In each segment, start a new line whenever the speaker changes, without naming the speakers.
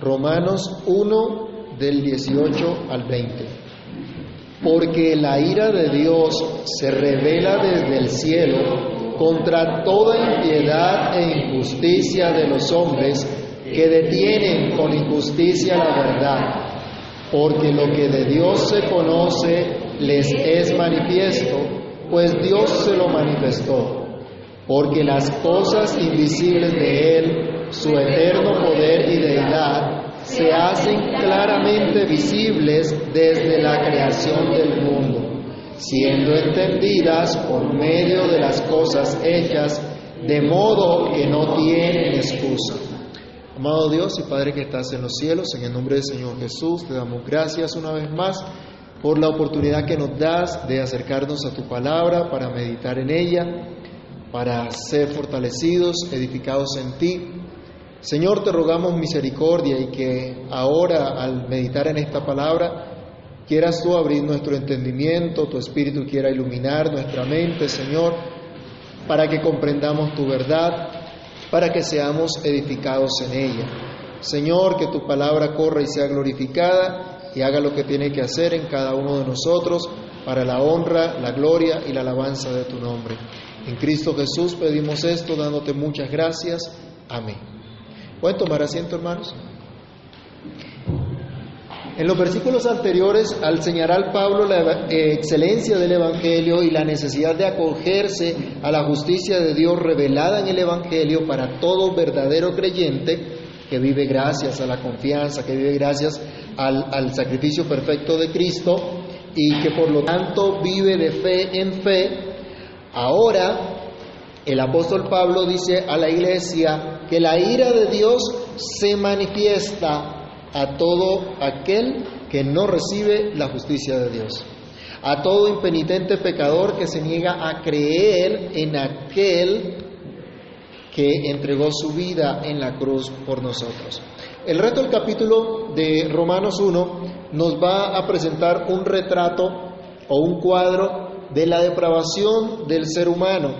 Romanos 1 del 18 al 20. Porque la ira de Dios se revela desde el cielo contra toda impiedad e injusticia de los hombres que detienen con injusticia la verdad. Porque lo que de Dios se conoce les es manifiesto, pues Dios se lo manifestó. Porque las cosas invisibles de Él, su eterno poder y deidad, se hacen claramente visibles desde la creación del mundo, siendo entendidas por medio de las cosas hechas, de modo que no tienen excusa. Amado Dios y Padre que estás en los cielos, en el nombre del Señor Jesús, te damos gracias una vez más por la oportunidad que nos das de acercarnos a tu palabra para meditar en ella, para ser fortalecidos, edificados en ti Señor, te rogamos misericordia y que ahora al meditar en esta palabra, quieras tú abrir nuestro entendimiento, tu Espíritu quiera iluminar nuestra mente, Señor, para que comprendamos tu verdad, para que seamos edificados en ella. Señor, que tu palabra corra y sea glorificada y haga lo que tiene que hacer en cada uno de nosotros para la honra, la gloria y la alabanza de tu nombre. En Cristo Jesús pedimos esto dándote muchas gracias. Amén. ¿Pueden tomar asiento, hermanos? En los versículos anteriores, al señalar Pablo la eh, excelencia del Evangelio y la necesidad de acogerse a la justicia de Dios revelada en el Evangelio para todo verdadero creyente, que vive gracias a la confianza, que vive gracias al, al sacrificio perfecto de Cristo y que por lo tanto vive de fe en fe, ahora el apóstol Pablo dice a la iglesia que la ira de Dios se manifiesta a todo aquel que no recibe la justicia de Dios, a todo impenitente pecador que se niega a creer en aquel que entregó su vida en la cruz por nosotros. El resto del capítulo de Romanos 1 nos va a presentar un retrato o un cuadro de la depravación del ser humano,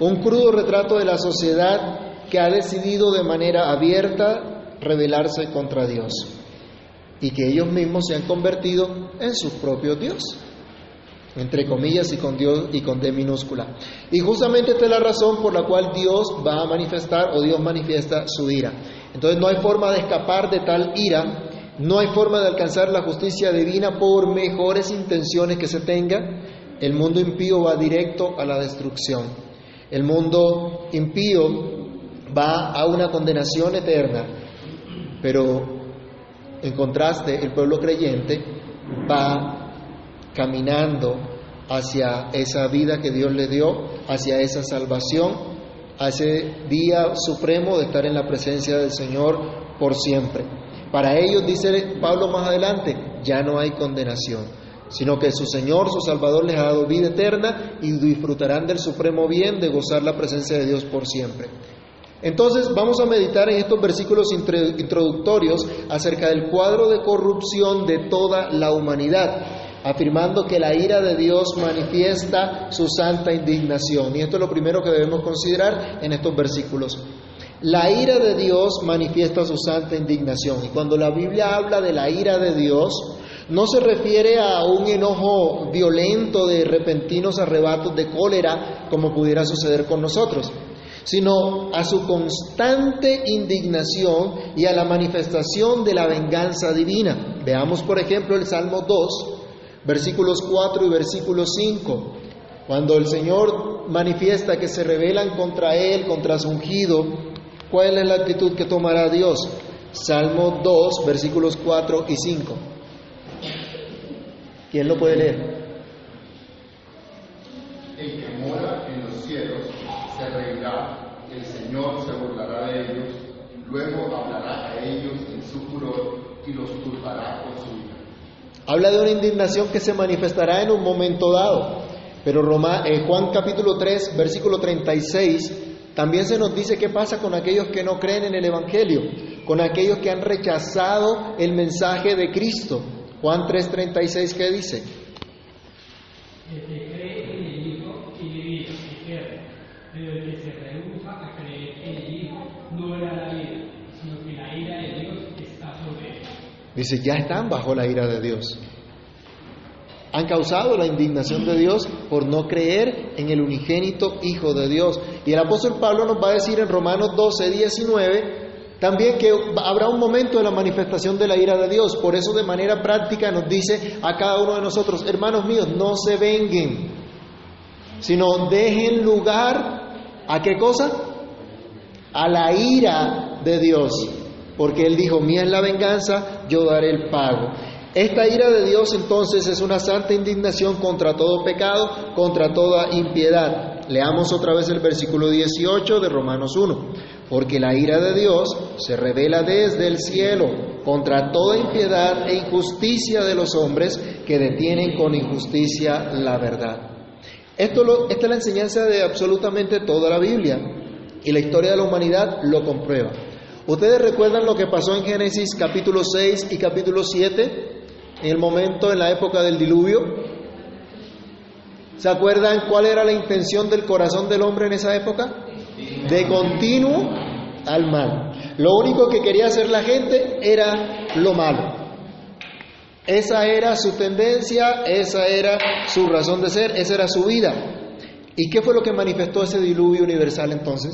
un crudo retrato de la sociedad que ha decidido de manera abierta rebelarse contra Dios y que ellos mismos se han convertido en sus propios Dios, entre comillas y con Dios y con D minúscula. Y justamente esta es la razón por la cual Dios va a manifestar o Dios manifiesta su ira. Entonces no hay forma de escapar de tal ira, no hay forma de alcanzar la justicia divina por mejores intenciones que se tenga. El mundo impío va directo a la destrucción. El mundo impío va a una condenación eterna, pero en contraste el pueblo creyente va caminando hacia esa vida que Dios le dio, hacia esa salvación, a ese día supremo de estar en la presencia del Señor por siempre. Para ellos, dice Pablo más adelante, ya no hay condenación sino que su Señor, su Salvador, les ha dado vida eterna y disfrutarán del supremo bien de gozar la presencia de Dios por siempre. Entonces vamos a meditar en estos versículos introductorios acerca del cuadro de corrupción de toda la humanidad, afirmando que la ira de Dios manifiesta su santa indignación. Y esto es lo primero que debemos considerar en estos versículos. La ira de Dios manifiesta su santa indignación. Y cuando la Biblia habla de la ira de Dios, no se refiere a un enojo violento de repentinos arrebatos de cólera como pudiera suceder con nosotros, sino a su constante indignación y a la manifestación de la venganza divina. Veamos, por ejemplo, el Salmo 2, versículos 4 y versículo 5. Cuando el Señor manifiesta que se rebelan contra Él, contra su ungido, ¿cuál es la actitud que tomará Dios? Salmo 2, versículos 4 y 5. ¿Quién lo puede leer?
El que mora en los cielos se reirá, el Señor se burlará de ellos, luego hablará a ellos en su furor y los culpará por su ira.
Habla de una indignación que se manifestará en un momento dado. Pero Roma, eh, Juan capítulo 3, versículo 36, también se nos dice qué pasa con aquellos que no creen en el Evangelio, con aquellos que han rechazado el mensaje de Cristo. Juan 3:36, ¿qué dice?
El que cree en el Hijo tiene vida eterna, pero el que se rehúsa a creer en el Hijo no verá la vida, sino que la ira de Dios está
Dice, ya están bajo la ira de Dios. Han causado la indignación de Dios por no creer en el unigénito Hijo de Dios. Y el apóstol Pablo nos va a decir en Romanos 12, 19, también que habrá un momento de la manifestación de la ira de Dios. Por eso de manera práctica nos dice a cada uno de nosotros, hermanos míos, no se venguen, sino dejen lugar a qué cosa? A la ira de Dios. Porque Él dijo, mía es la venganza, yo daré el pago. Esta ira de Dios entonces es una santa indignación contra todo pecado, contra toda impiedad. Leamos otra vez el versículo 18 de Romanos 1. Porque la ira de Dios se revela desde el cielo contra toda impiedad e injusticia de los hombres que detienen con injusticia la verdad. Esto esta es la enseñanza de absolutamente toda la Biblia y la historia de la humanidad lo comprueba. ¿Ustedes recuerdan lo que pasó en Génesis capítulo 6 y capítulo 7? En el momento, en la época del diluvio. ¿Se acuerdan cuál era la intención del corazón del hombre en esa época? De continuo al mal. Lo único que quería hacer la gente era lo malo. Esa era su tendencia, esa era su razón de ser, esa era su vida. ¿Y qué fue lo que manifestó ese diluvio universal entonces?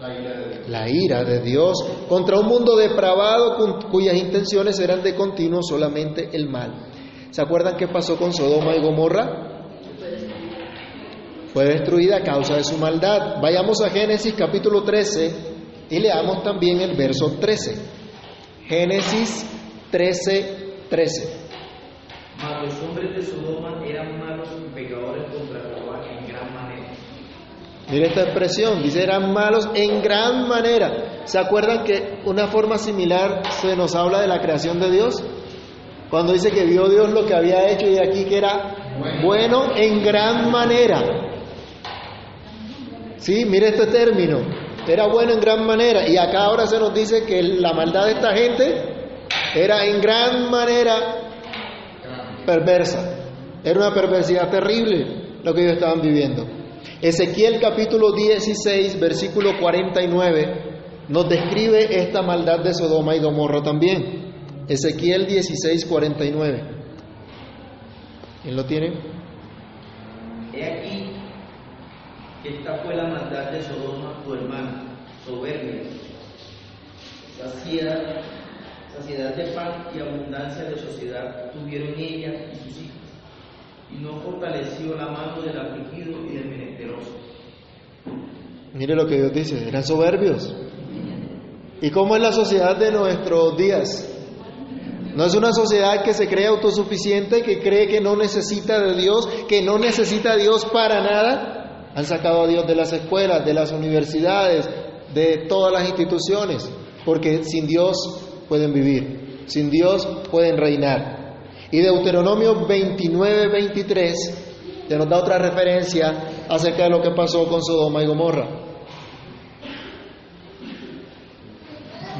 La ira de Dios.
La ira de Dios contra un mundo depravado cu- cuyas intenciones eran de continuo solamente el mal. ¿Se acuerdan qué pasó con Sodoma y Gomorra? Fue destruida a causa de su maldad. Vayamos a Génesis capítulo 13 y leamos también el verso 13. Génesis 13, 13.
Mas los hombres de Sodoma eran malos y pecadores contra Jehová en gran manera.
Mire esta expresión, dice eran malos en gran manera. ¿Se acuerdan que una forma similar se nos habla de la creación de Dios? Cuando dice que vio Dios lo que había hecho y aquí que era bueno en gran manera. Sí, mire este término, era bueno en gran manera y acá ahora se nos dice que la maldad de esta gente era en gran manera perversa. Era una perversidad terrible lo que ellos estaban viviendo. Ezequiel capítulo 16, versículo 49, nos describe esta maldad de Sodoma y Gomorra también. Ezequiel 16, 49. ¿Quién lo tiene?
He aquí esta fue la maldad de Sodoma, tu hermana, soberbia, saciedad, saciedad de pan y abundancia de sociedad tuvieron ella y sus hijos, y no fortaleció la mano del afligido y del menesteroso.
Mire lo que Dios dice, eran soberbios. ¿Y cómo es la sociedad de nuestros días? No es una sociedad que se cree autosuficiente, que cree que no necesita de Dios, que no necesita Dios para nada. Han sacado a Dios de las escuelas, de las universidades, de todas las instituciones, porque sin Dios pueden vivir, sin Dios pueden reinar. Y Deuteronomio 29, 23 ya nos da otra referencia acerca de lo que pasó con Sodoma y Gomorra.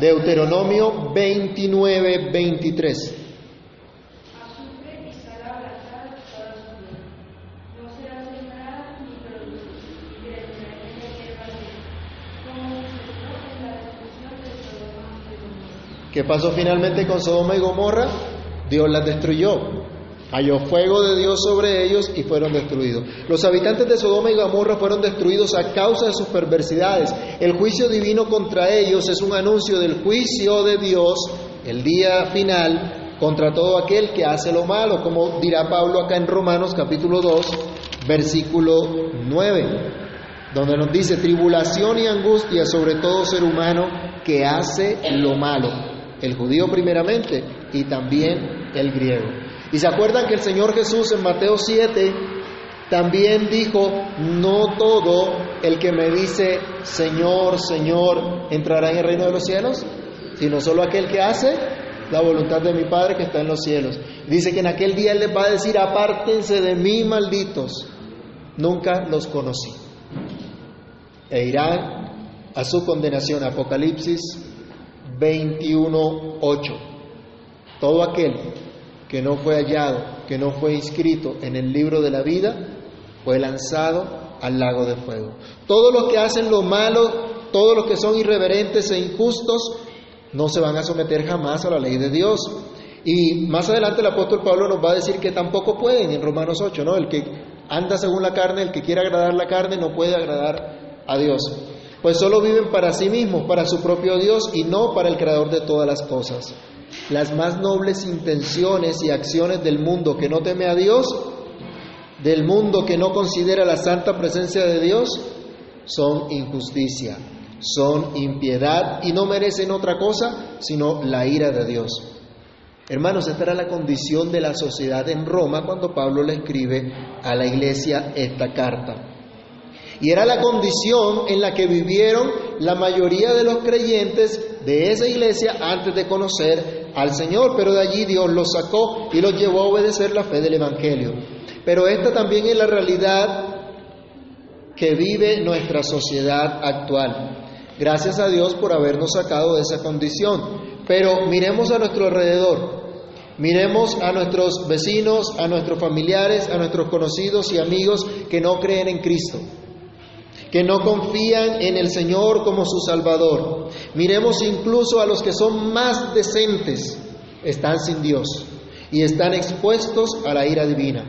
Deuteronomio 29, 23.
Azufre estará abrazada toda su vida. No será sembrada ni producir, y crecerá en la tierra seca, como sucedió en la destrucción de Sodoma y Gomorra.
¿Qué pasó finalmente con Sodoma y Gomorra? Dios las destruyó. Halló fuego de Dios sobre ellos y fueron destruidos. Los habitantes de Sodoma y Gomorra fueron destruidos a causa de sus perversidades. El juicio divino contra ellos es un anuncio del juicio de Dios, el día final, contra todo aquel que hace lo malo, como dirá Pablo acá en Romanos capítulo 2, versículo 9, donde nos dice tribulación y angustia sobre todo ser humano que hace lo malo, el judío primeramente y también el griego. Y se acuerdan que el Señor Jesús en Mateo 7 también dijo, no todo el que me dice, Señor, Señor, entrará en el reino de los cielos, sino solo aquel que hace la voluntad de mi Padre que está en los cielos. Dice que en aquel día Él les va a decir, apártense de mí, malditos, nunca los conocí. E irán a su condenación. Apocalipsis 21, 8. Todo aquel que no fue hallado, que no fue inscrito en el libro de la vida, fue lanzado al lago de fuego. Todos los que hacen lo malo, todos los que son irreverentes e injustos, no se van a someter jamás a la ley de Dios. Y más adelante el apóstol Pablo nos va a decir que tampoco pueden en Romanos 8, ¿no? El que anda según la carne, el que quiere agradar la carne, no puede agradar a Dios. Pues solo viven para sí mismos, para su propio Dios y no para el creador de todas las cosas. Las más nobles intenciones y acciones del mundo que no teme a Dios, del mundo que no considera la santa presencia de Dios, son injusticia, son impiedad y no merecen otra cosa sino la ira de Dios. Hermanos, esta era la condición de la sociedad en Roma cuando Pablo le escribe a la iglesia esta carta. Y era la condición en la que vivieron la mayoría de los creyentes de esa iglesia antes de conocer al Señor, pero de allí Dios los sacó y los llevó a obedecer la fe del Evangelio. Pero esta también es la realidad que vive nuestra sociedad actual. Gracias a Dios por habernos sacado de esa condición. Pero miremos a nuestro alrededor, miremos a nuestros vecinos, a nuestros familiares, a nuestros conocidos y amigos que no creen en Cristo, que no confían en el Señor como su Salvador. Miremos incluso a los que son más decentes, están sin Dios y están expuestos a la ira divina.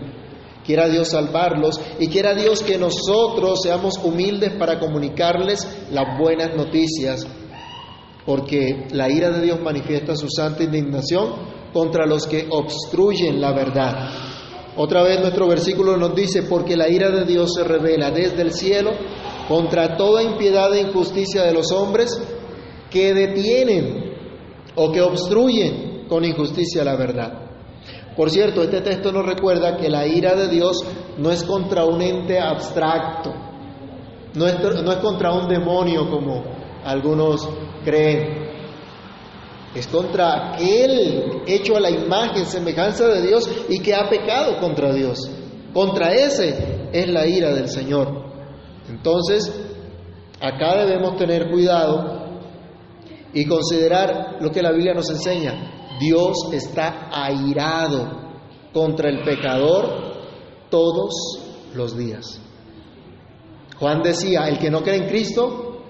Quiera Dios salvarlos y quiera Dios que nosotros seamos humildes para comunicarles las buenas noticias, porque la ira de Dios manifiesta su santa indignación contra los que obstruyen la verdad. Otra vez nuestro versículo nos dice, porque la ira de Dios se revela desde el cielo contra toda impiedad e injusticia de los hombres que detienen o que obstruyen con injusticia la verdad. Por cierto, este texto nos recuerda que la ira de Dios no es contra un ente abstracto, no es, contra un demonio como algunos creen. Es contra aquel hecho a la imagen, semejanza de Dios y que ha pecado contra Dios. Contra ese es la ira del Señor. Entonces, acá debemos tener cuidado y considerar lo que la Biblia nos enseña. Dios está airado contra el pecador todos los días. Juan decía, el que no cree en Cristo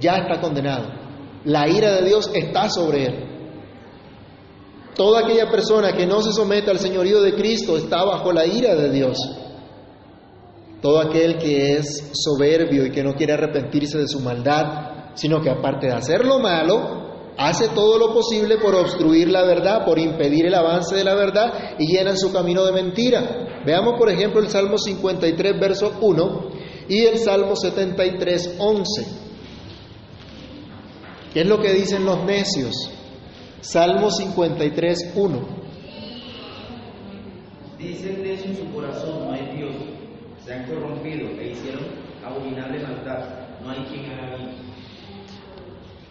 ya está condenado. La ira de Dios está sobre él. Toda aquella persona que no se somete al señorío de Cristo está bajo la ira de Dios. Todo aquel que es soberbio y que no quiere arrepentirse de su maldad, sino que aparte de hacer lo malo, hace todo lo posible por obstruir la verdad, por impedir el avance de la verdad y llenan su camino de mentira. Veamos por ejemplo el Salmo 53, verso 1 y el Salmo 73, 11. ¿Qué es lo que dicen los necios? Salmo 53, 1.
Dicen necio en su corazón. Se han corrompido e hicieron abominable maldad. No hay quien haga bien.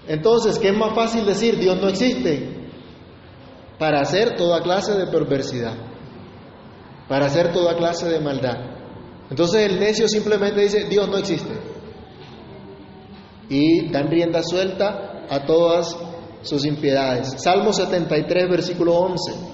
Entonces, ¿qué es más fácil decir? Dios no existe. Para hacer toda clase de perversidad. Para hacer toda clase de maldad. Entonces el necio simplemente dice, Dios no existe. Y dan rienda suelta a todas sus impiedades. Salmo 73, versículo 11.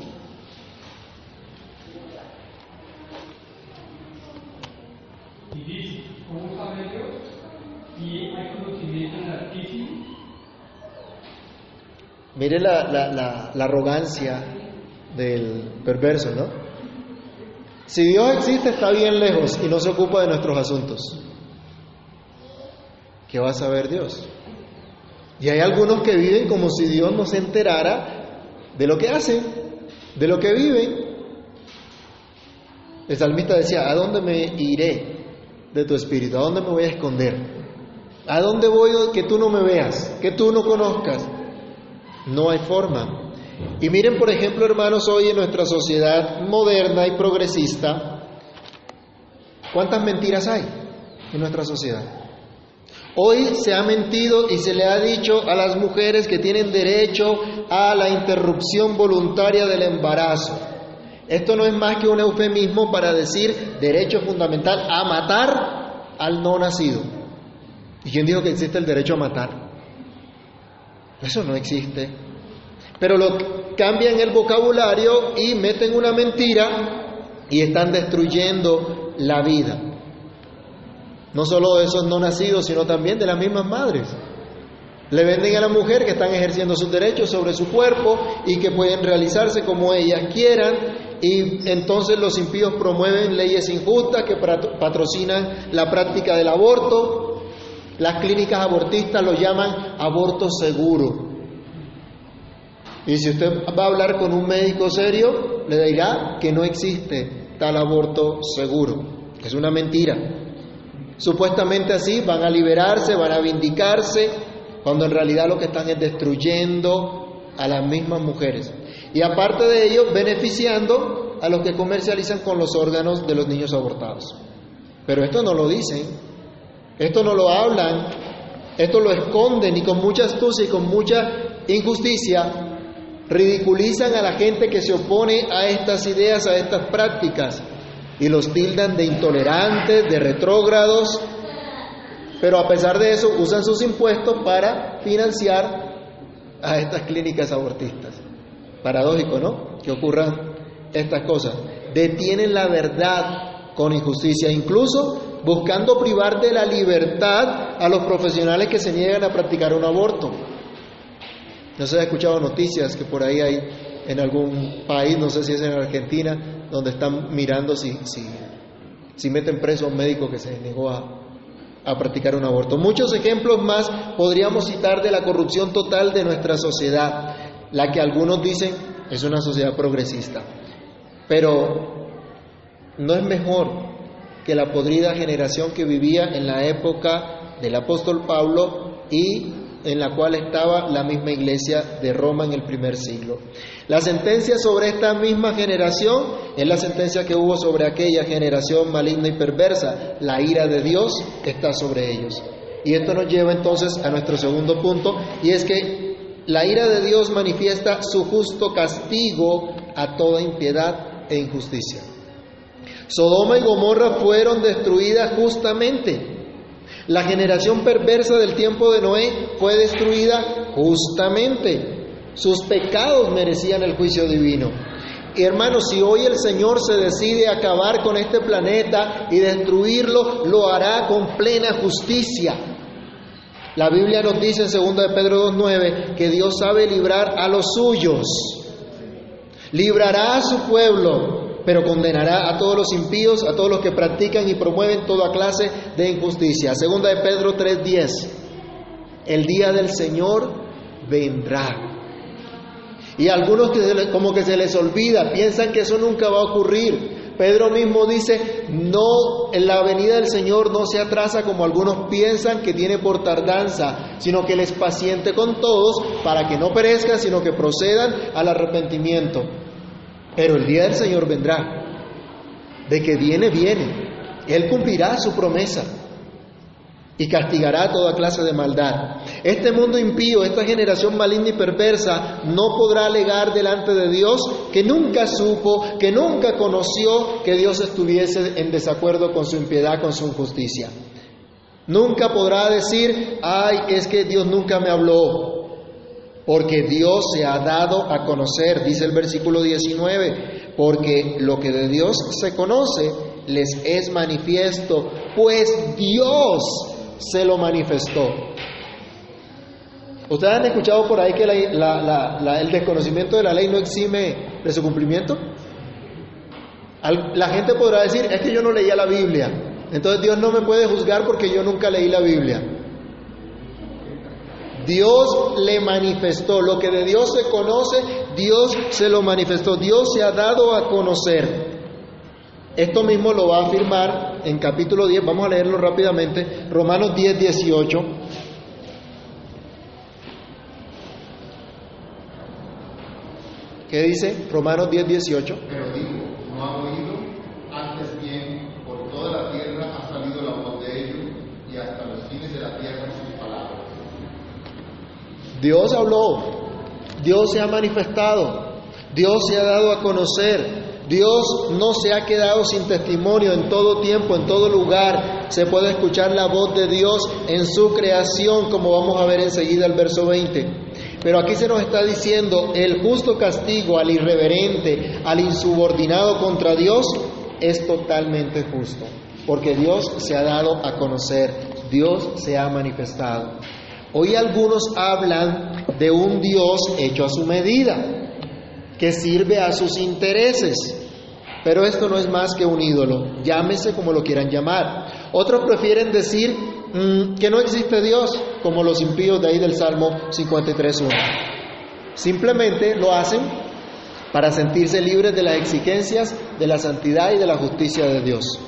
Mire la, la, la, arrogancia del perverso, ¿no? Si Dios existe, está bien lejos y no se ocupa de nuestros asuntos. ¿Qué va a saber Dios? Y hay algunos que viven como si Dios no se enterara de lo que hacen, de lo que viven. El salmista decía, ¿a dónde me iré de tu espíritu? ¿A dónde me voy a esconder? ¿A dónde voy que tú no me veas, que tú no conozcas? No hay forma. Y miren, por ejemplo, hermanos, hoy en nuestra sociedad moderna y progresista, ¿cuántas mentiras hay en nuestra sociedad? Hoy se ha mentido y se le ha dicho a las mujeres que tienen derecho a la interrupción voluntaria del embarazo. Esto no es más que un eufemismo para decir derecho fundamental a matar al no nacido. ¿Y quién dijo que existe el derecho a matar? Eso no existe. Pero lo cambian el vocabulario y meten una mentira y están destruyendo la vida. No solo de esos no nacidos, sino también de las mismas madres. Le venden a la mujer que están ejerciendo sus derechos sobre su cuerpo y que pueden realizarse como ellas quieran y entonces los impíos promueven leyes injustas que patrocinan la práctica del aborto. Las clínicas abortistas lo llaman aborto seguro. Y si usted va a hablar con un médico serio, le dirá que no existe tal aborto seguro. Es una mentira. Supuestamente así van a liberarse, van a vindicarse, cuando en realidad lo que están es destruyendo a las mismas mujeres. Y aparte de ello, beneficiando a los que comercializan con los órganos de los niños abortados. Pero esto no lo dicen, esto no lo hablan, esto lo esconden y con mucha astucia y con mucha injusticia ridiculizan a la gente que se opone a estas ideas, a estas prácticas, y los tildan de intolerantes, de retrógrados, pero a pesar de eso usan sus impuestos para financiar a estas clínicas abortistas. Paradójico, ¿no? Que ocurran estas cosas. Detienen la verdad con injusticia, incluso buscando privar de la libertad a los profesionales que se niegan a practicar un aborto. No se ha escuchado noticias que por ahí hay en algún país, no sé si es en Argentina, donde están mirando si, si, si meten preso a un médico que se negó a, a practicar un aborto. Muchos ejemplos más podríamos citar de la corrupción total de nuestra sociedad, la que algunos dicen es una sociedad progresista. Pero no es mejor que la podrida generación que vivía en la época del apóstol Pablo y en la cual estaba la misma iglesia de Roma en el primer siglo. La sentencia sobre esta misma generación es la sentencia que hubo sobre aquella generación maligna y perversa. La ira de Dios está sobre ellos. Y esto nos lleva entonces a nuestro segundo punto, y es que la ira de Dios manifiesta su justo castigo a toda impiedad e injusticia. Sodoma y Gomorra fueron destruidas justamente la generación perversa del tiempo de Noé fue destruida justamente. Sus pecados merecían el juicio divino. Y hermanos, si hoy el Señor se decide acabar con este planeta y destruirlo, lo hará con plena justicia. La Biblia nos dice en 2 de Pedro 2.9 que Dios sabe librar a los suyos. Librará a su pueblo pero condenará a todos los impíos, a todos los que practican y promueven toda clase de injusticia. Segunda de Pedro 3:10. El día del Señor vendrá. Y algunos que como que se les olvida, piensan que eso nunca va a ocurrir. Pedro mismo dice, no, en la venida del Señor no se atrasa como algunos piensan que tiene por tardanza, sino que Él es paciente con todos para que no perezcan, sino que procedan al arrepentimiento. Pero el día del Señor vendrá. De que viene, viene. Él cumplirá su promesa y castigará toda clase de maldad. Este mundo impío, esta generación maligna y perversa, no podrá alegar delante de Dios que nunca supo, que nunca conoció que Dios estuviese en desacuerdo con su impiedad, con su injusticia. Nunca podrá decir, ay, es que Dios nunca me habló, porque Dios se ha dado a conocer, dice el versículo 19, porque lo que de Dios se conoce les es manifiesto, pues Dios se lo manifestó. ¿Ustedes han escuchado por ahí que el desconocimiento de la ley no exime de su cumplimiento? La gente podrá decir, es que yo no leía la Biblia, entonces Dios no me puede juzgar porque yo nunca leí la Biblia. Dios le manifestó. Lo que de Dios se conoce, Dios se lo manifestó. Dios se ha dado a conocer. Esto mismo lo va a afirmar en capítulo 10, vamos a leerlo rápidamente, Romanos 10, 18. ¿Qué dice Romanos 10, 18?
Pero digo, no ha oído, antes bien, por toda la tierra ha salido la voz de ellos y hasta los fines de la tierra
Dios habló, Dios se ha manifestado, Dios se ha dado a conocer, Dios no se ha quedado sin testimonio en todo tiempo, en todo lugar. Se puede escuchar la voz de Dios en su creación, como vamos a ver enseguida el verso 20. Pero aquí se nos está diciendo, el justo castigo al irreverente, al insubordinado contra Dios, es totalmente justo, porque Dios se ha dado a conocer, Dios se ha manifestado. Hoy algunos hablan de un Dios hecho a su medida, que sirve a sus intereses. Pero esto no es más que un ídolo, llámese como lo quieran llamar. Otros prefieren decir mm, que no existe Dios, como los impíos de ahí del Salmo 53.1. Simplemente lo hacen para sentirse libres de las exigencias de la santidad y de la justicia de Dios.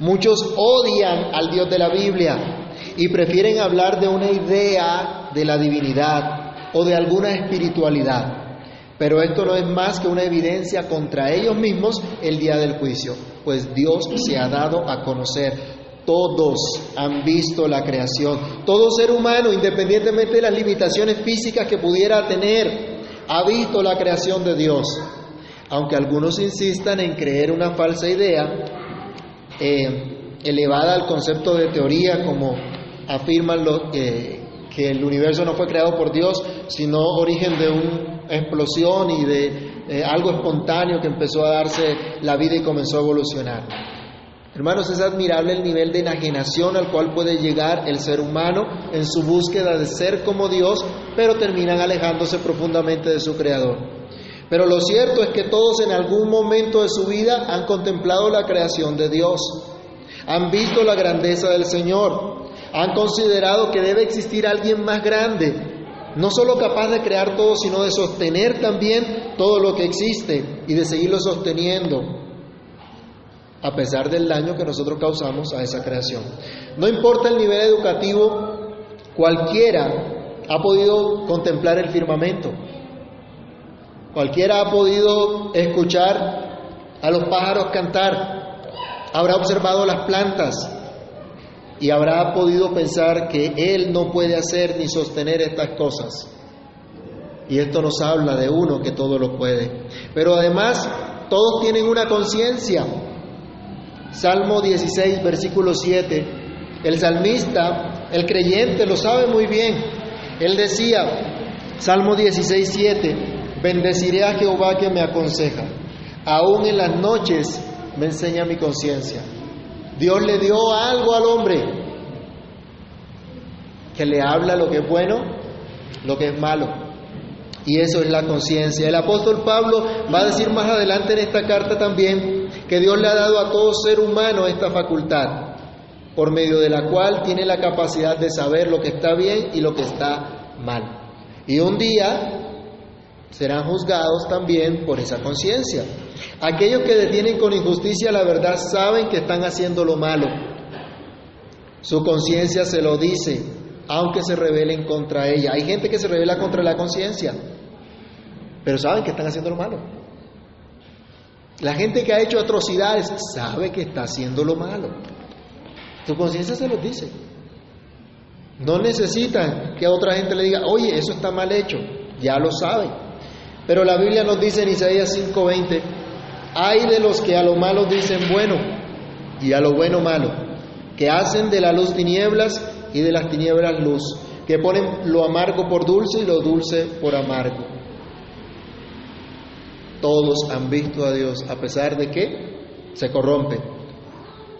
Muchos odian al Dios de la Biblia y prefieren hablar de una idea de la divinidad o de alguna espiritualidad. Pero esto no es más que una evidencia contra ellos mismos el día del juicio, pues Dios se ha dado a conocer. Todos han visto la creación. Todo ser humano, independientemente de las limitaciones físicas que pudiera tener, ha visto la creación de Dios. Aunque algunos insistan en creer una falsa idea eh, elevada al concepto de teoría, como afirman los, que el universo no fue creado por Dios, sino origen de una explosión y de eh, algo espontáneo que empezó a darse la vida y comenzó a evolucionar. Hermanos, es admirable el nivel de enajenación al cual puede llegar el ser humano en su búsqueda de ser como Dios, pero terminan alejándose profundamente de su Creador. Pero lo cierto es que todos en algún momento de su vida han contemplado la creación de Dios, han visto la grandeza del Señor, han considerado que debe existir alguien más grande, no solo capaz de crear todo, sino de sostener también todo lo que existe y de seguirlo sosteniendo, a pesar del daño que nosotros causamos a esa creación. No importa el nivel educativo, cualquiera ha podido contemplar el firmamento, cualquiera ha podido escuchar a los pájaros cantar, habrá observado las plantas, y habrá podido pensar que Él no puede hacer ni sostener estas cosas. Y esto nos habla de uno que todo lo puede. Pero además, todos tienen una conciencia. Salmo 16, versículo 7. El salmista, el creyente, lo sabe muy bien. Él decía, Salmo 16, 7, bendeciré a Jehová que me aconseja. Aún en las noches me enseña mi conciencia. Dios le dio algo al hombre que le habla lo que es bueno, lo que es malo. Y eso es la conciencia. El apóstol Pablo va a decir más adelante en esta carta también que Dios le ha dado a todo ser humano esta facultad, por medio de la cual tiene la capacidad de saber lo que está bien y lo que está mal. Y un día serán juzgados también por esa conciencia. Aquellos que detienen con injusticia la verdad saben que están haciendo lo malo. Su conciencia se lo dice, aunque se rebelen contra ella. Hay gente que se revela contra la conciencia, pero saben que están haciendo lo malo. La gente que ha hecho atrocidades sabe que está haciendo lo malo. Su conciencia se los dice. No necesitan que otra gente le diga, oye, eso está mal hecho. Ya lo saben. Pero la Biblia nos dice en Isaías 5:20, hay de los que a lo malo dicen bueno y a lo bueno malo, que hacen de la luz tinieblas y de las tinieblas luz, que ponen lo amargo por dulce y lo dulce por amargo. Todos han visto a Dios a pesar de que se corrompen.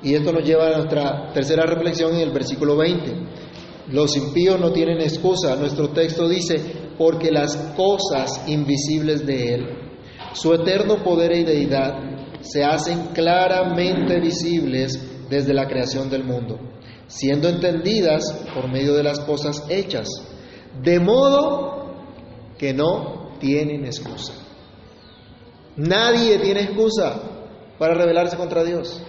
Y esto nos lleva a nuestra tercera reflexión en el versículo 20. Los impíos no tienen excusa. Nuestro texto dice, porque las cosas invisibles de Él, su eterno poder y deidad, se hacen claramente visibles desde la creación del mundo, siendo entendidas por medio de las cosas hechas, de modo que no tienen excusa. Nadie tiene excusa para rebelarse contra Dios.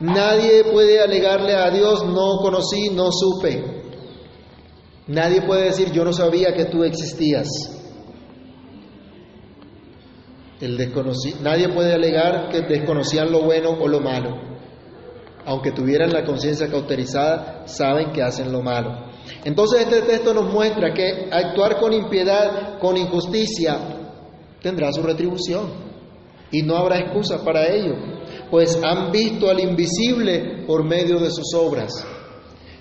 Nadie puede alegarle a Dios, no conocí, no supe. Nadie puede decir, yo no sabía que tú existías. El Nadie puede alegar que desconocían lo bueno o lo malo. Aunque tuvieran la conciencia cauterizada, saben que hacen lo malo. Entonces este texto nos muestra que actuar con impiedad, con injusticia, tendrá su retribución. Y no habrá excusa para ello, pues han visto al invisible por medio de sus obras.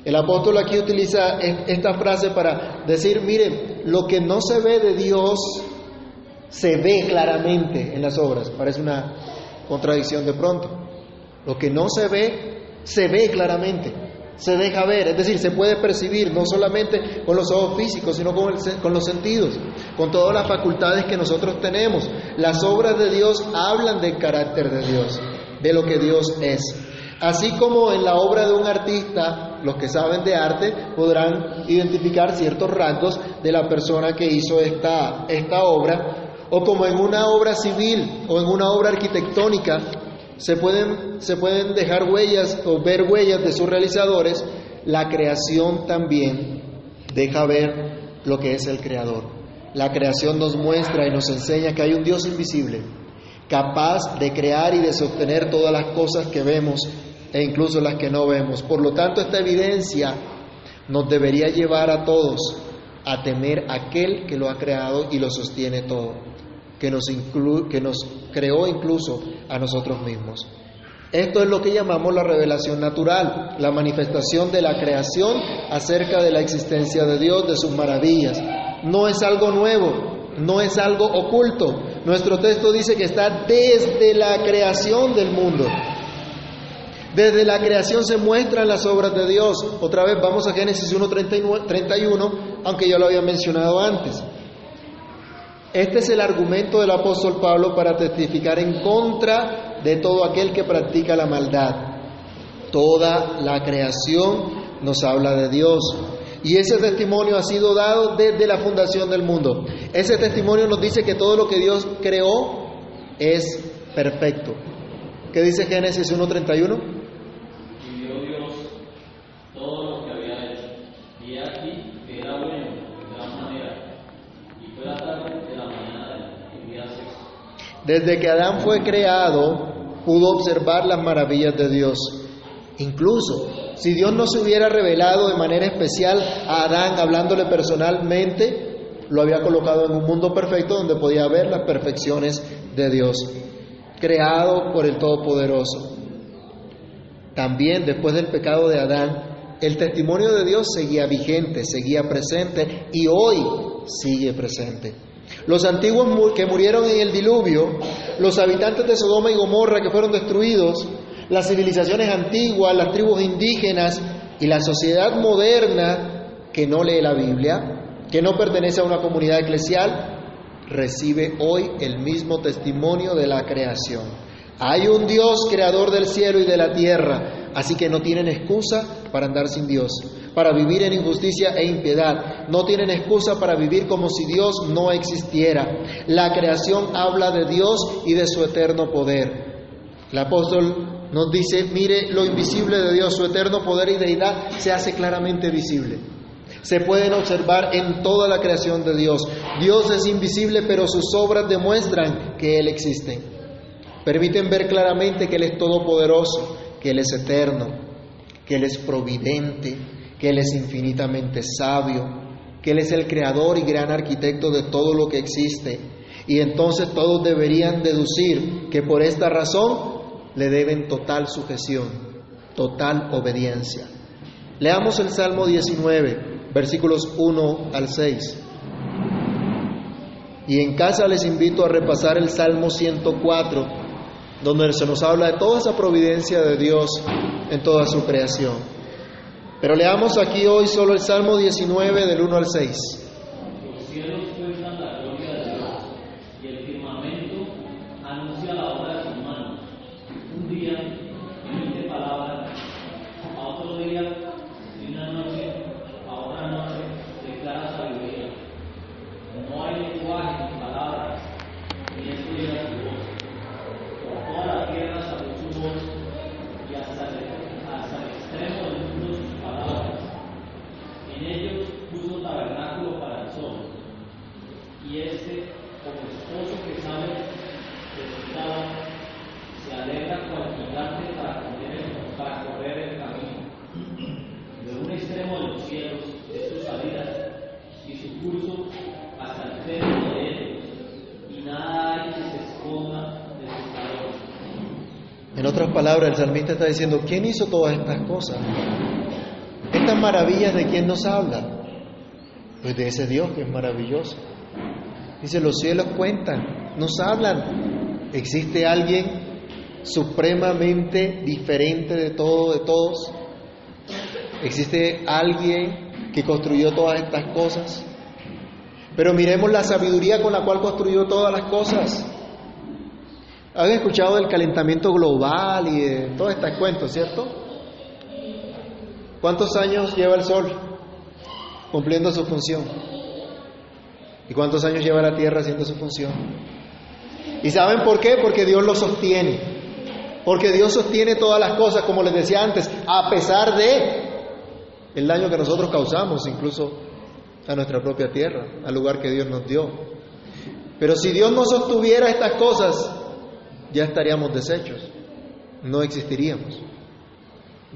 El apóstol aquí utiliza esta frase para decir, miren, lo que no se ve de Dios se ve claramente en las obras. Parece una contradicción de pronto. Lo que no se ve, se ve claramente. se deja ver, es decir, se puede percibir no solamente con los ojos físicos, sino con, el- con los sentidos, con todas las facultades que nosotros tenemos. Las obras de Dios hablan del carácter de Dios, de lo que Dios es. Así como en la obra de un artista, los que saben de arte podrán identificar ciertos rasgos de la persona que hizo esta, esta obra, o como en una obra civil o en una obra arquitectónica, se pueden, se pueden dejar huellas o ver huellas de sus realizadores, la creación también deja ver lo que es el creador. La creación nos muestra y nos enseña que hay un Dios invisible, capaz de crear y de sostener todas las cosas que vemos e incluso las que no vemos. Por lo tanto, esta evidencia nos debería llevar a todos a temer a aquel que lo ha creado y lo sostiene todo, que nos, inclu- que nos creó incluso a nosotros mismos. Esto es lo que llamamos la revelación natural, la manifestación de la creación acerca de la existencia de Dios, de sus maravillas. No es algo nuevo, no es algo oculto. Nuestro texto dice que está desde la creación del mundo. Desde la creación se muestran las obras de Dios. Otra vez vamos a Génesis 1.31, aunque ya lo había mencionado antes. Este es el argumento del apóstol Pablo para testificar en contra de todo aquel que practica la maldad. Toda la creación nos habla de Dios. Y ese testimonio ha sido dado desde la fundación del mundo. Ese testimonio nos dice que todo lo que Dios creó es perfecto. ¿Qué dice Génesis 1.31?
Y vio Dios todo lo que había hecho, y he aquí que era bueno de gran manera, y fue la tarde de la mañana del día sexto.
Desde que Adán fue creado, pudo observar las maravillas de Dios. Incluso, si Dios no se hubiera revelado de manera especial a Adán, hablándole personalmente, lo había colocado en un mundo perfecto donde podía ver las perfecciones de Dios, creado por el Todopoderoso. También después del pecado de Adán, el testimonio de Dios seguía vigente, seguía presente y hoy sigue presente. Los antiguos que murieron en el diluvio, los habitantes de Sodoma y Gomorra que fueron destruidos, las civilizaciones antiguas, las tribus indígenas y la sociedad moderna que no lee la Biblia, que no pertenece a una comunidad eclesial, recibe hoy el mismo testimonio de la creación. Hay un Dios creador del cielo y de la tierra, así que no tienen excusa para andar sin Dios, para vivir en injusticia e impiedad. No tienen excusa para vivir como si Dios no existiera. La creación habla de Dios y de su eterno poder. El apóstol nos dice, mire, lo invisible de Dios, su eterno poder y deidad se hace claramente visible. Se pueden observar en toda la creación de Dios. Dios es invisible, pero sus obras demuestran que Él existe. Permiten ver claramente que Él es todopoderoso, que Él es eterno, que Él es providente, que Él es infinitamente sabio, que Él es el creador y gran arquitecto de todo lo que existe. Y entonces todos deberían deducir que por esta razón le deben total sujeción, total obediencia. Leamos el Salmo 19, versículos 1 al 6. Y en casa les invito a repasar el Salmo 104, donde se nos habla de toda esa providencia de Dios en toda su creación. Pero leamos aquí hoy solo el Salmo 19 del 1 al 6.
Los cielos cuentan la gloria de Dios, y el firmamento anuncia la obra de sus manos. Un día emite palabras, a otro día, y una noche, a otra noche, declara sabiduría. No hay lenguaje ni palabras, ni esto llega a su voz. Por toda la tierra salió su voz, y hasta el, hasta el extremo del mundo sus palabras. En ellos puso tabernáculo para el sol, y este, como esposo que sabe de su estado, se alegra cual gigante para correr, el, para correr el camino. De un extremo de los cielos es su salida, y su curso hasta el término de ellos, y nada hay que se esconda de sus calores.
Palabras, el salmista está diciendo, ¿quién hizo todas estas cosas? Estas maravillas de quién nos habla? Pues de ese Dios que es maravilloso. Dice, los cielos cuentan, nos hablan. ¿Existe alguien supremamente diferente de todo, de todos? ¿Existe alguien que construyó todas estas cosas? Pero miremos la sabiduría con la cual construyó todas las cosas. ¿Han escuchado del calentamiento global y de todos estos cuentos, cierto? ¿Cuántos años lleva el Sol cumpliendo su función? ¿Y cuántos años lleva la Tierra haciendo su función? ¿Y saben por qué? Porque Dios lo sostiene. Porque Dios sostiene todas las cosas, como les decía antes, a pesar de el daño que nosotros causamos, incluso a nuestra propia tierra, al lugar que Dios nos dio. Pero si Dios no sostuviera estas cosas, ya estaríamos deshechos, no existiríamos.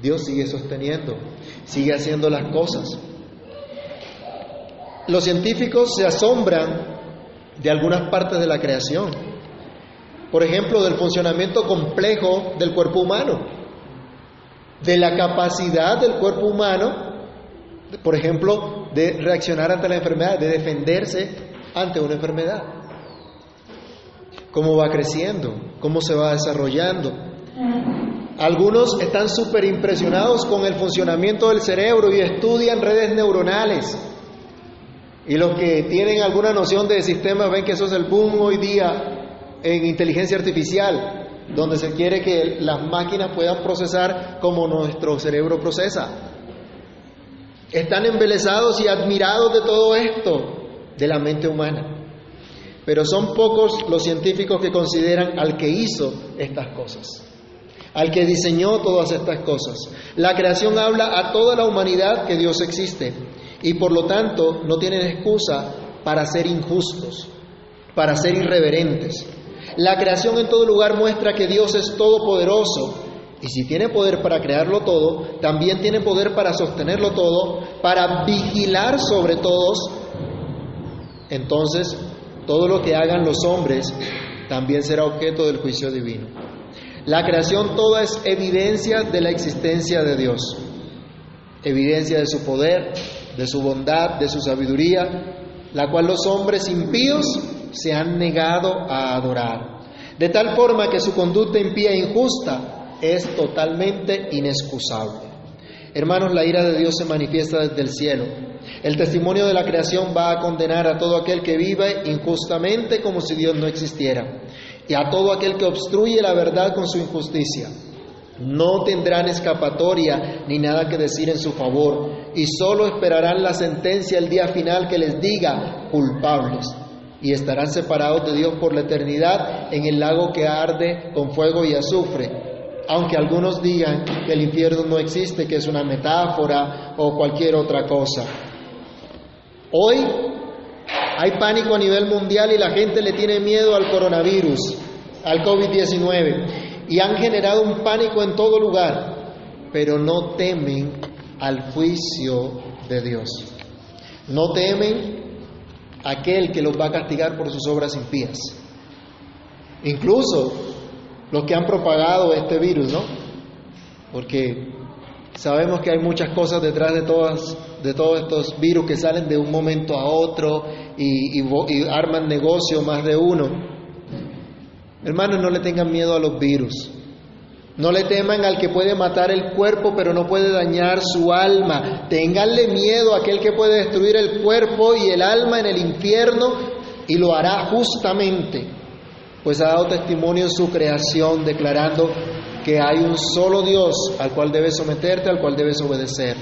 Dios sigue sosteniendo, sigue haciendo las cosas. Los científicos se asombran de algunas partes de la creación. Por ejemplo, del funcionamiento complejo del cuerpo humano, de la capacidad del cuerpo humano, por ejemplo, de reaccionar ante la enfermedad, de defenderse ante una enfermedad. Cómo va creciendo, cómo se va desarrollando. Algunos están súper impresionados con el funcionamiento del cerebro y estudian redes neuronales. Y los que tienen alguna noción de sistemas ven que eso es el boom hoy día en inteligencia artificial, donde se quiere que las máquinas puedan procesar como nuestro cerebro procesa. Están embelesados y admirados de todo esto, de la mente humana. Pero son pocos los científicos que consideran al que hizo estas cosas, al que diseñó todas estas cosas. La creación habla a toda la humanidad que Dios existe y por lo tanto no tienen excusa para ser injustos, para ser irreverentes. La creación en todo lugar muestra que Dios es todopoderoso y si tiene poder para crearlo todo, también tiene poder para sostenerlo todo, para vigilar sobre todos. Entonces, todo lo que hagan los hombres también será objeto del juicio divino. La creación toda es evidencia de la existencia de Dios, evidencia de su poder, de su bondad, de su sabiduría, la cual los hombres impíos se han negado a adorar, de tal forma que su conducta impía e injusta es totalmente inexcusable. Hermanos, la ira de Dios se manifiesta desde el cielo. El testimonio de la creación va a condenar a todo aquel que vive injustamente como si Dios no existiera, y a todo aquel que obstruye la verdad con su injusticia. No tendrán escapatoria ni nada que decir en su favor, y solo esperarán la sentencia el día final que les diga culpables y estarán separados de Dios por la eternidad en el lago que arde con fuego y azufre. Aunque algunos digan que el infierno no existe, que es una metáfora o cualquier otra cosa. Hoy hay pánico a nivel mundial y la gente le tiene miedo al coronavirus, al COVID-19, y han generado un pánico en todo lugar, pero no temen al juicio de Dios. No temen aquel que los va a castigar por sus obras impías. Incluso los que han propagado este virus, ¿no? Porque sabemos que hay muchas cosas detrás de todas de todos estos virus que salen de un momento a otro y, y arman negocio más de uno. Hermanos, no le tengan miedo a los virus. No le teman al que puede matar el cuerpo pero no puede dañar su alma. Ténganle miedo a aquel que puede destruir el cuerpo y el alma en el infierno y lo hará justamente, pues ha dado testimonio en su creación declarando que hay un solo Dios al cual debes someterte, al cual debes obedecer.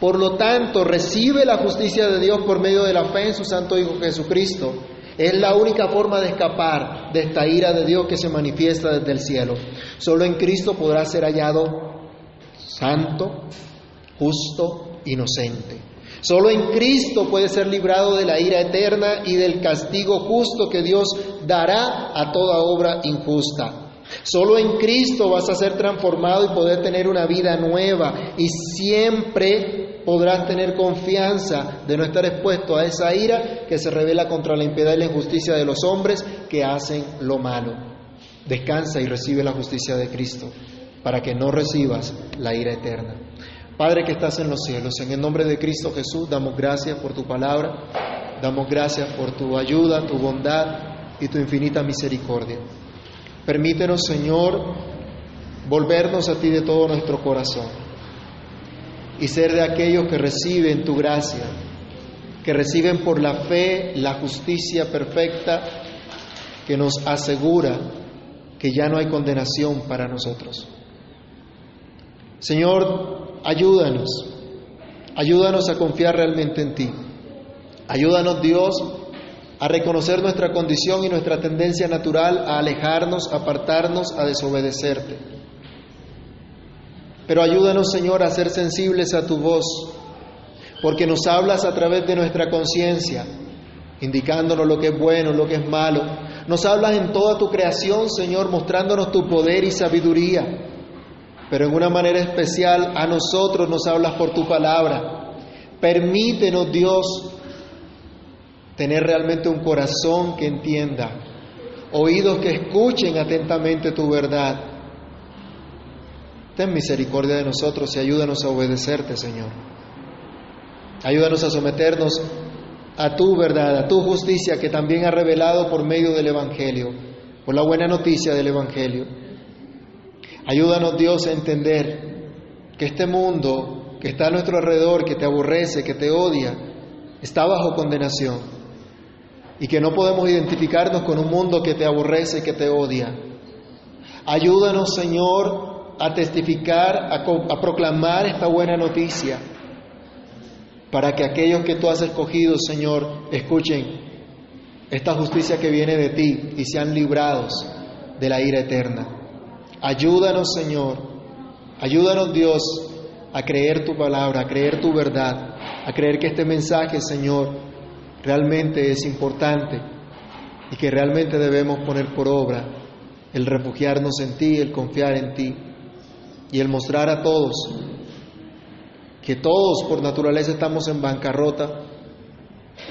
Por lo tanto, recibe la justicia de Dios por medio de la fe en su Santo Hijo Jesucristo es la única forma de escapar de esta ira de Dios que se manifiesta desde el cielo. Solo en Cristo podrá ser hallado santo, justo, inocente. Solo en Cristo puede ser librado de la ira eterna y del castigo justo que Dios dará a toda obra injusta. Solo en Cristo vas a ser transformado y poder tener una vida nueva y siempre podrás tener confianza de no estar expuesto a esa ira que se revela contra la impiedad y la injusticia de los hombres que hacen lo malo. Descansa y recibe la justicia de Cristo para que no recibas la ira eterna. Padre que estás en los cielos, en el nombre de Cristo Jesús damos gracias por tu palabra, damos gracias por tu ayuda, tu bondad y tu infinita misericordia. Permítenos, Señor, volvernos a ti de todo nuestro corazón. y ser de aquellos que reciben tu gracia, que reciben por la fe la justicia perfecta que nos asegura que ya no hay condenación para nosotros. Señor, ayúdanos, ayúdanos a confiar realmente en ti. Ayúdanos Dios a reconocer nuestra condición y nuestra tendencia natural a alejarnos, apartarnos, a desobedecerte. Pero ayúdanos, Señor, a ser sensibles a tu voz, porque nos hablas a través de nuestra conciencia, indicándonos lo que es bueno, lo que es malo. Nos hablas en toda tu creación, Señor, mostrándonos tu poder y sabiduría. Pero en una manera especial a nosotros nos hablas por tu palabra. Permítenos, Dios, tener realmente un corazón que entienda, oídos que escuchen atentamente tu verdad. Ten misericordia de nosotros y ayúdanos a obedecerte, Señor. Ayúdanos a someternos a tu verdad, a tu justicia que también ha revelado por medio del Evangelio, por la buena noticia del Evangelio. Ayúdanos, Dios, a entender que este mundo que está a nuestro alrededor, que te aborrece, que te odia, está bajo condenación y que no podemos identificarnos con un mundo que te aborrece, que te odia. Ayúdanos, Señor, a testificar, a, a, proclamar esta buena noticia, para que aquellos que tú has escogido, Señor, escuchen esta justicia que viene de ti y sean librados de la ira eterna. Ayúdanos, Señor, ayúdanos, Dios, a creer tu palabra, a creer tu verdad, a creer que este mensaje, Señor, realmente es importante y que realmente debemos poner por obra el refugiarnos en ti, el confiar en ti y el mostrar a todos que todos por naturaleza estamos en bancarrota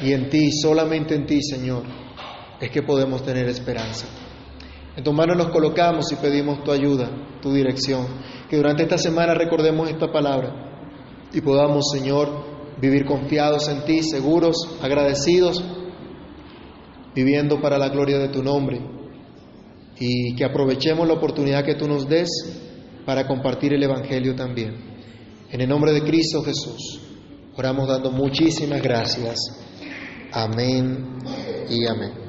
y en ti, solamente en ti, Señor, es que podemos tener esperanza. En tus manos nos colocamos y pedimos tu ayuda, tu dirección, que durante esta semana recordemos esta palabra y podamos, Señor, vivir confiados en ti, seguros, agradecidos, viviendo para la gloria de tu nombre y que aprovechemos la oportunidad que tú nos des para compartir el Evangelio también. En el nombre de Cristo Jesús, oramos dando muchísimas gracias. Amén y amén.